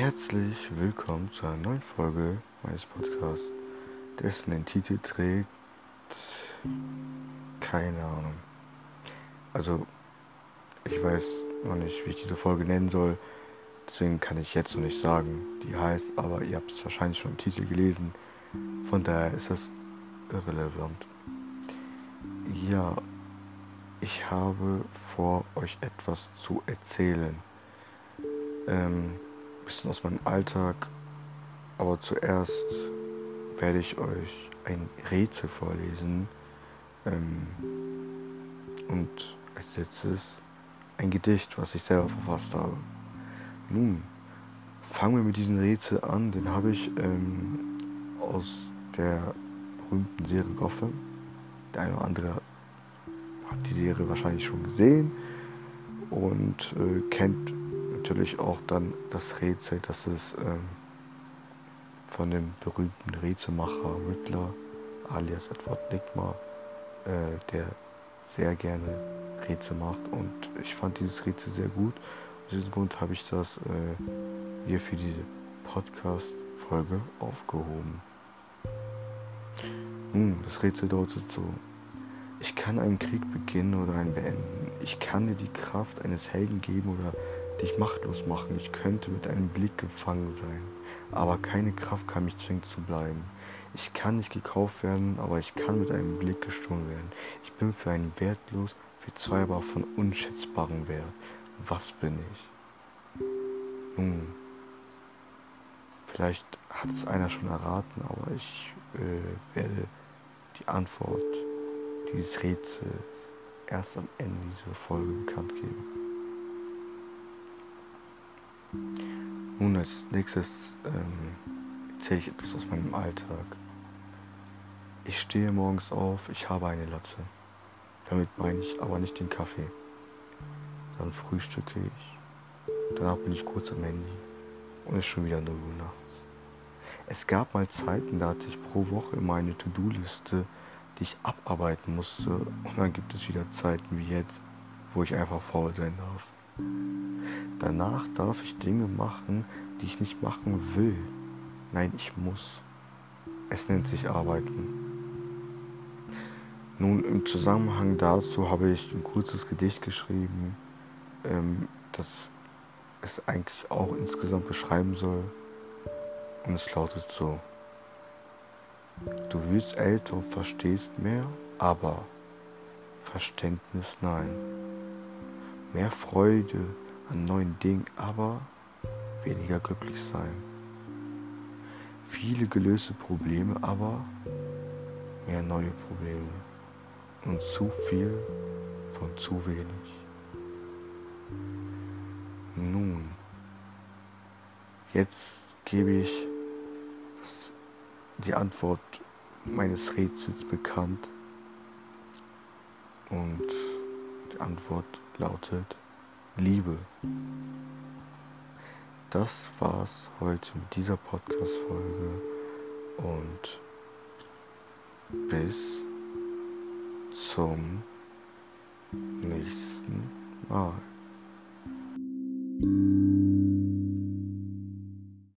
Herzlich willkommen zu einer neuen Folge meines Podcasts, dessen den Titel trägt. Keine Ahnung. Also, ich weiß noch nicht, wie ich diese Folge nennen soll. Deswegen kann ich jetzt noch nicht sagen, die heißt, aber ihr habt es wahrscheinlich schon im Titel gelesen. Von daher ist es irrelevant. Ja, ich habe vor, euch etwas zu erzählen. Ähm, bisschen aus meinem Alltag, aber zuerst werde ich euch ein Rätsel vorlesen ähm, und als letztes ein Gedicht, was ich selber verfasst habe. Nun, fangen wir mit diesem Rätsel an, den habe ich ähm, aus der berühmten Serie Gotham. Der eine oder andere hat die Serie wahrscheinlich schon gesehen und äh, kennt natürlich auch dann das Rätsel, das es ähm, von dem berühmten Rätselmacher Riddler alias Edward Nigma, äh, der sehr gerne Rätsel macht und ich fand dieses Rätsel sehr gut. Aus diesem Grund habe ich das äh, hier für diese Podcast-Folge aufgehoben. Nun, das Rätsel lautet so. Ich kann einen Krieg beginnen oder einen beenden. Ich kann dir die Kraft eines Helden geben oder dich machtlos machen. Ich könnte mit einem Blick gefangen sein. Aber keine Kraft kann mich zwingen zu bleiben. Ich kann nicht gekauft werden, aber ich kann mit einem Blick gestohlen werden. Ich bin für einen wertlos, für zwei aber von unschätzbarem Wert. Was bin ich? Nun, vielleicht hat es einer schon erraten, aber ich äh, werde die Antwort dieses Rätsels erst am Ende dieser Folge bekannt geben. Nun als nächstes ähm, erzähle ich etwas aus meinem Alltag. Ich stehe morgens auf, ich habe eine Latte. Damit meine ich aber nicht den Kaffee. Dann frühstücke ich. Danach bin ich kurz am Handy. Und es ist schon wieder 0 Uhr nachts. Es gab mal Zeiten, da hatte ich pro Woche immer eine To-Do-Liste, die ich abarbeiten musste. Und dann gibt es wieder Zeiten wie jetzt, wo ich einfach faul sein darf. Danach darf ich Dinge machen, die ich nicht machen will. Nein, ich muss. Es nennt sich Arbeiten. Nun, im Zusammenhang dazu habe ich ein kurzes Gedicht geschrieben, ähm, das es eigentlich auch insgesamt beschreiben soll. Und es lautet so. Du wirst älter und verstehst mehr, aber Verständnis nein. Mehr Freude an neuen Dingen, aber weniger glücklich sein. Viele gelöste Probleme, aber mehr neue Probleme. Und zu viel von zu wenig. Nun, jetzt gebe ich die Antwort meines Rätsels bekannt. Und Antwort lautet Liebe. Das war's heute mit dieser Podcast-Folge und bis zum nächsten Mal.